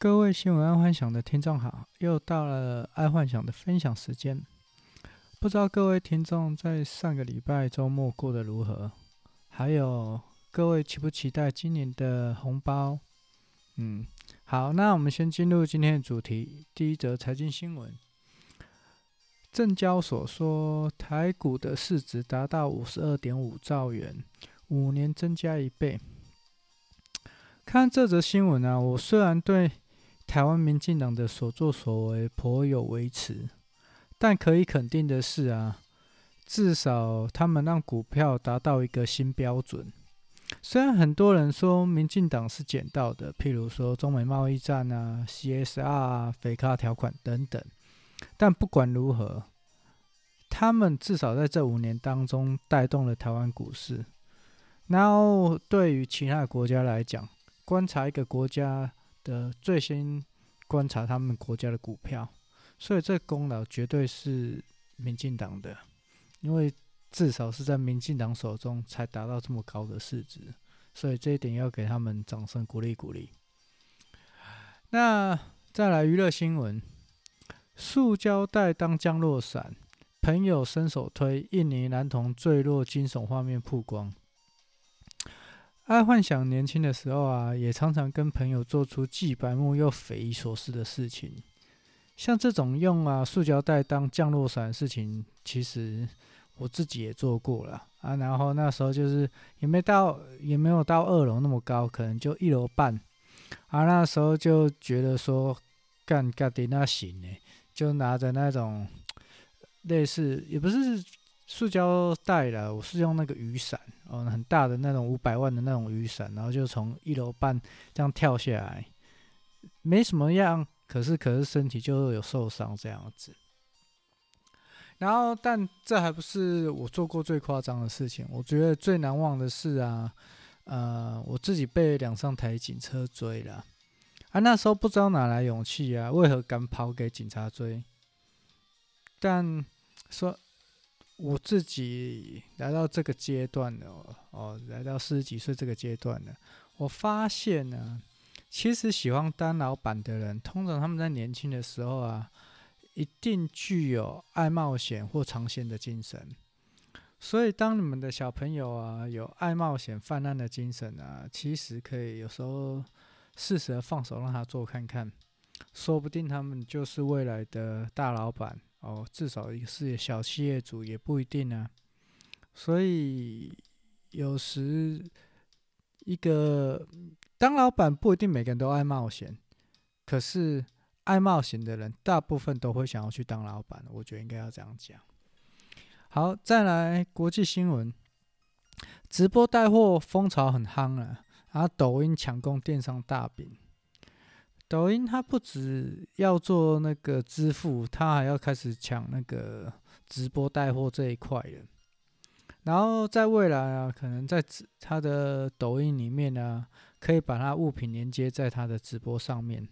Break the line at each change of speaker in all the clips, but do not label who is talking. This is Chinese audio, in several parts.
各位新闻爱幻想的听众好，又到了爱幻想的分享时间。不知道各位听众在上个礼拜周末过得如何？还有各位期不期待今年的红包？嗯，好，那我们先进入今天的主题。第一则财经新闻：证交所说台股的市值达到五十二点五兆元，五年增加一倍。看这则新闻啊，我虽然对台湾民进党的所作所为颇有微词，但可以肯定的是啊，至少他们让股票达到一个新标准。虽然很多人说民进党是捡到的，譬如说中美贸易战啊、CSR 啊、肥卡条款等等，但不管如何，他们至少在这五年当中带动了台湾股市。然后对于其他国家来讲，观察一个国家。的最先观察他们国家的股票，所以这功劳绝对是民进党的，因为至少是在民进党手中才达到这么高的市值，所以这一点要给他们掌声鼓励鼓励。那再来娱乐新闻，塑胶袋当降落伞，朋友伸手推，印尼男童坠落惊悚画面曝光。爱幻想年轻的时候啊，也常常跟朋友做出既白目又匪夷所思的事情。像这种用啊塑胶袋当降落伞的事情，其实我自己也做过了啊。然后那时候就是也没到，也没有到二楼那么高，可能就一楼半。啊，那时候就觉得说干干的那行呢，就拿着那种类似也不是。塑胶袋了，我是用那个雨伞，哦，很大的那种五百万的那种雨伞，然后就从一楼半这样跳下来，没什么样，可是可是身体就有受伤这样子。然后，但这还不是我做过最夸张的事情，我觉得最难忘的是啊，呃，我自己被两三台警车追了，啊，那时候不知道哪来勇气啊，为何敢跑给警察追？但说。我自己来到这个阶段了，哦，来到四十几岁这个阶段了，我发现呢，其实喜欢当老板的人，通常他们在年轻的时候啊，一定具有爱冒险或尝鲜的精神。所以，当你们的小朋友啊有爱冒险泛滥的精神啊，其实可以有时候适时的放手让他做看看，说不定他们就是未来的大老板。哦，至少一个是小企业主也不一定啊，所以有时一个当老板不一定每个人都爱冒险，可是爱冒险的人大部分都会想要去当老板，我觉得应该要这样讲。好，再来国际新闻，直播带货风潮很夯了，然后抖音抢攻电商大饼。抖音它不只要做那个支付，它还要开始抢那个直播带货这一块了。然后在未来啊，可能在它的抖音里面呢，可以把它物品连接在它的直播上面。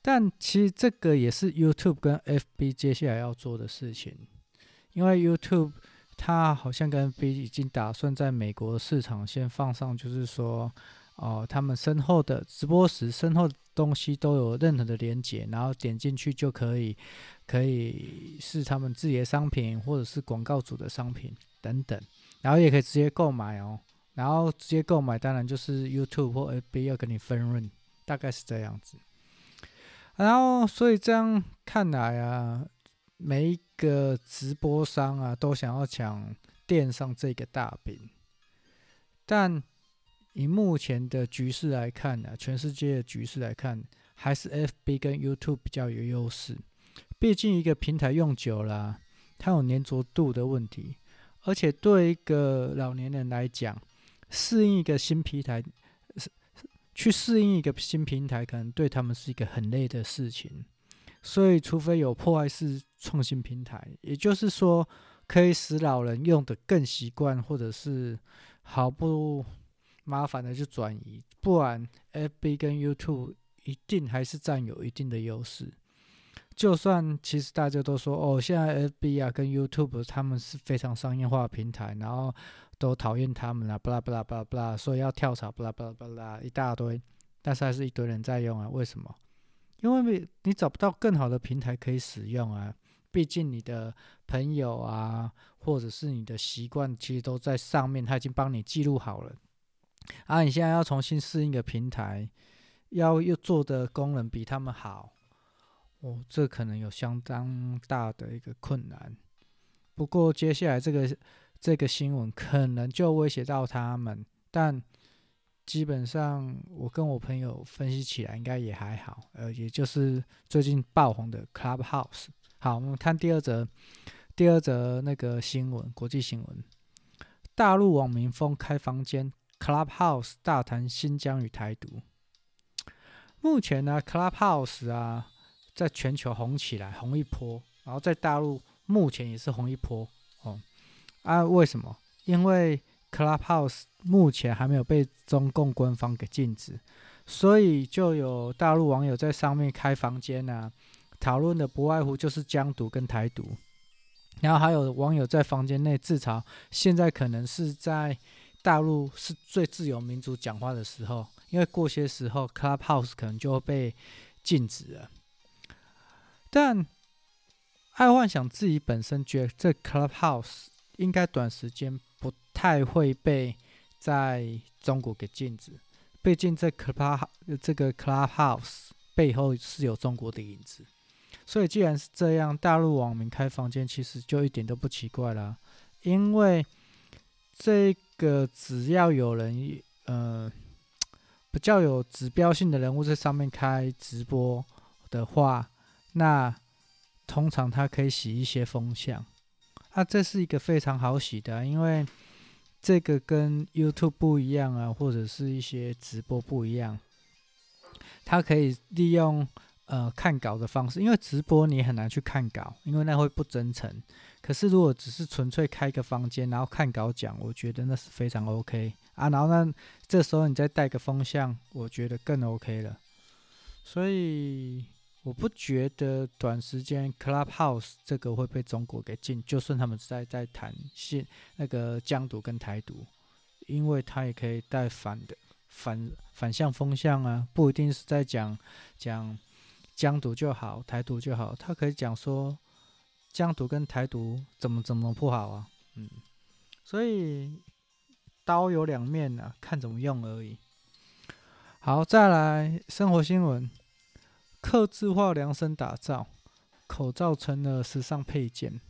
但其实这个也是 YouTube 跟 FB 接下来要做的事情，因为 YouTube 它好像跟 FB 已经打算在美国市场先放上，就是说。哦，他们身后的直播时，身后的东西都有任何的连接，然后点进去就可以，可以是他们自己的商品，或者是广告主的商品等等，然后也可以直接购买哦，然后直接购买当然就是 YouTube 或 FB 要跟你分润，大概是这样子。然后所以这样看来啊，每一个直播商啊都想要抢电商这个大饼，但。以目前的局势来看呢，全世界的局势来看，还是 FB 跟 YouTube 比较有优势。毕竟一个平台用久了，它有粘着度的问题，而且对一个老年人来讲，适应一个新平台，去适应一个新平台，可能对他们是一个很累的事情。所以，除非有破坏式创新平台，也就是说，可以使老人用得更习惯，或者是毫不。麻烦的就转移，不然 FB 跟 YouTube 一定还是占有一定的优势。就算其实大家都说哦，现在 FB 啊跟 YouTube 他们是非常商业化平台，然后都讨厌他们啊，巴拉巴拉巴拉巴拉，所以要跳槽，巴拉巴拉巴拉一大堆。但是还是一堆人在用啊。为什么？因为你找不到更好的平台可以使用啊。毕竟你的朋友啊，或者是你的习惯，其实都在上面，他已经帮你记录好了。啊，你现在要重新适应一个平台，要又做的功能比他们好，哦，这可能有相当大的一个困难。不过接下来这个这个新闻可能就威胁到他们，但基本上我跟我朋友分析起来应该也还好，呃，也就是最近爆红的 Clubhouse。好，我们看第二则，第二则那个新闻，国际新闻，大陆网民封开房间，Clubhouse 大谈新疆与台独。目前呢，Clubhouse 啊，在全球红起来，红一波，然后在大陆。目前也是红一波哦，啊，为什么？因为 Clubhouse 目前还没有被中共官方给禁止，所以就有大陆网友在上面开房间啊，讨论的不外乎就是疆独跟台独，然后还有网友在房间内自嘲，现在可能是在大陆是最自由民主讲话的时候，因为过些时候 Clubhouse 可能就会被禁止了，但。爱幻想自己本身觉得这 Clubhouse 应该短时间不太会被在中国给禁止，毕竟这 Club 这个 Clubhouse 背后是有中国的影子，所以既然是这样，大陆网民开房间其实就一点都不奇怪啦，因为这个只要有人呃 比较有指标性的人物在上面开直播的话，那。通常它可以洗一些风向，啊，这是一个非常好洗的，因为这个跟 YouTube 不一样啊，或者是一些直播不一样，它可以利用呃看稿的方式，因为直播你很难去看稿，因为那会不真诚。可是如果只是纯粹开个房间，然后看稿讲，我觉得那是非常 OK 啊。然后呢，这时候你再带个风向，我觉得更 OK 了。所以。我不觉得短时间 Clubhouse 这个会被中国给禁，就算他们在在谈现那个疆独跟台独，因为他也可以带反的反反向风向啊，不一定是在讲讲疆独就好，台独就好，他可以讲说疆独跟台独怎么怎么不好啊，嗯，所以刀有两面啊，看怎么用而已。好，再来生活新闻。客制化量身打造，口罩成了时尚配件。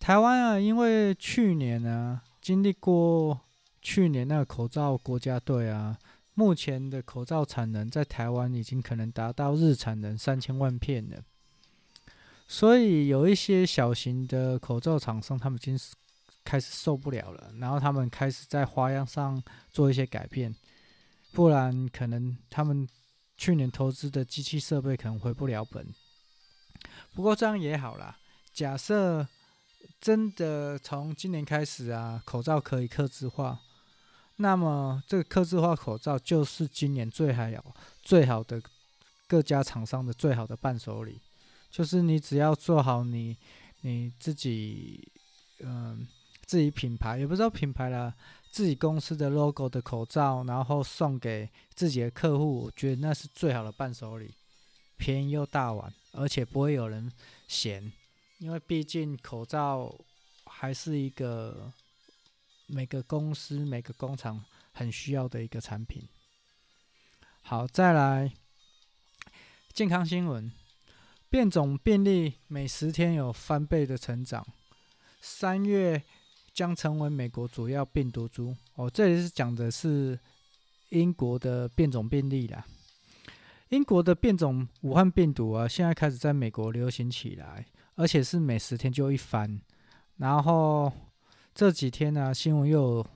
台湾啊，因为去年啊，经历过去年那个口罩国家队啊，目前的口罩产能在台湾已经可能达到日产能三千万片了。所以有一些小型的口罩厂商，他们已经开始受不了了，然后他们开始在花样上做一些改变，不然可能他们。去年投资的机器设备可能回不了本，不过这样也好啦。假设真的从今年开始啊，口罩可以客制化，那么这个客制化口罩就是今年最还有最好的各家厂商的最好的伴手礼，就是你只要做好你你自己，嗯，自己品牌也不知道品牌啦。自己公司的 logo 的口罩，然后送给自己的客户，我觉得那是最好的伴手礼，便宜又大碗，而且不会有人嫌，因为毕竟口罩还是一个每个公司每个工厂很需要的一个产品。好，再来健康新闻，变种病例每十天有翻倍的成长，三月。将成为美国主要病毒株哦，这里是讲的是英国的变种病例啦。英国的变种武汉病毒啊，现在开始在美国流行起来，而且是每十天就一番。然后这几天呢、啊，新闻又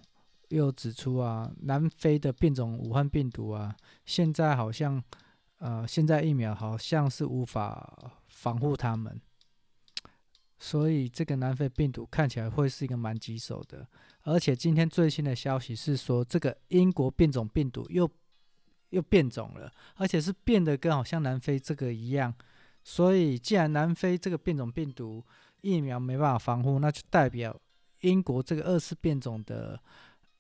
又指出啊，南非的变种武汉病毒啊，现在好像呃，现在疫苗好像是无法防护他们。所以这个南非病毒看起来会是一个蛮棘手的，而且今天最新的消息是说，这个英国变种病毒又又变种了，而且是变得跟好像南非这个一样。所以既然南非这个变种病毒疫苗没办法防护，那就代表英国这个二次变种的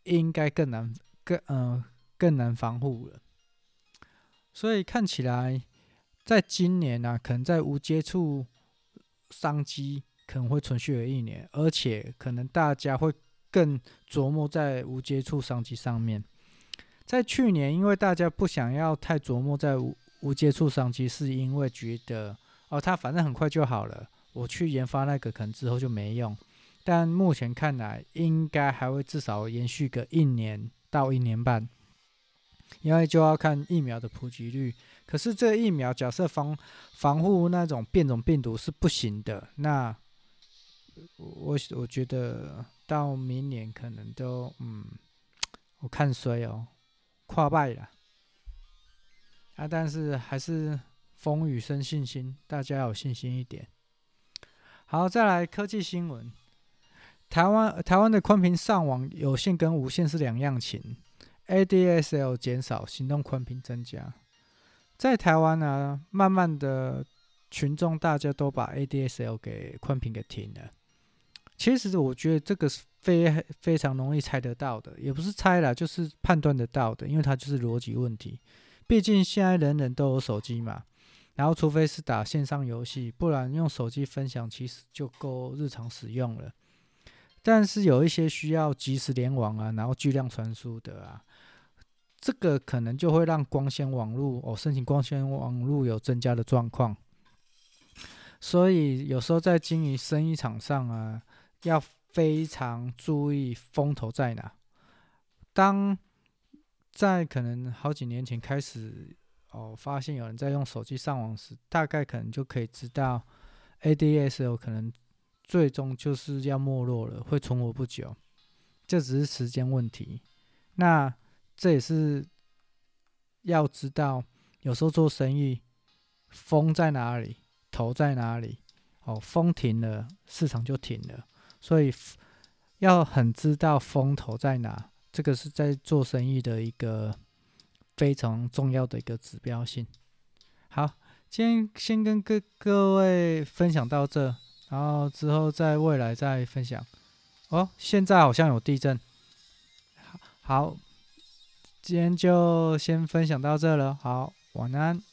应该更难更嗯、更难防护了。所以看起来，在今年呢、啊，可能在无接触商机可能会存续了一年，而且可能大家会更琢磨在无接触商机上面。在去年，因为大家不想要太琢磨在无无接触商机，是因为觉得哦，它反正很快就好了，我去研发那个可能之后就没用。但目前看来，应该还会至少延续个一年到一年半，因为就要看疫苗的普及率。可是这疫苗假设防防护那种变种病毒是不行的，那我我觉得到明年可能都嗯，我看衰哦，跨败了啊！但是还是风雨生信心，大家有信心一点。好，再来科技新闻。台湾台湾的宽频上网有线跟无线是两样情，ADSL 减少，行动宽频增加。在台湾呢、啊，慢慢的群众大家都把 ADSL 给宽频给停了。其实我觉得这个是非非常容易猜得到的，也不是猜啦，就是判断得到的，因为它就是逻辑问题。毕竟现在人人都有手机嘛，然后除非是打线上游戏，不然用手机分享其实就够日常使用了。但是有一些需要即时联网啊，然后巨量传输的啊，这个可能就会让光纤网络哦，申请光纤网络有增加的状况。所以有时候在经营生意场上啊，要非常注意风头在哪。当在可能好几年前开始哦，发现有人在用手机上网时，大概可能就可以知道 ADSL 可能。最终就是要没落了，会存活不久，这只是时间问题。那这也是要知道，有时候做生意，风在哪里，头在哪里。哦，风停了，市场就停了。所以要很知道风头在哪，这个是在做生意的一个非常重要的一个指标性。好，今天先跟各各位分享到这。然后之后在未来再分享。哦，现在好像有地震。好，今天就先分享到这了。好，晚安。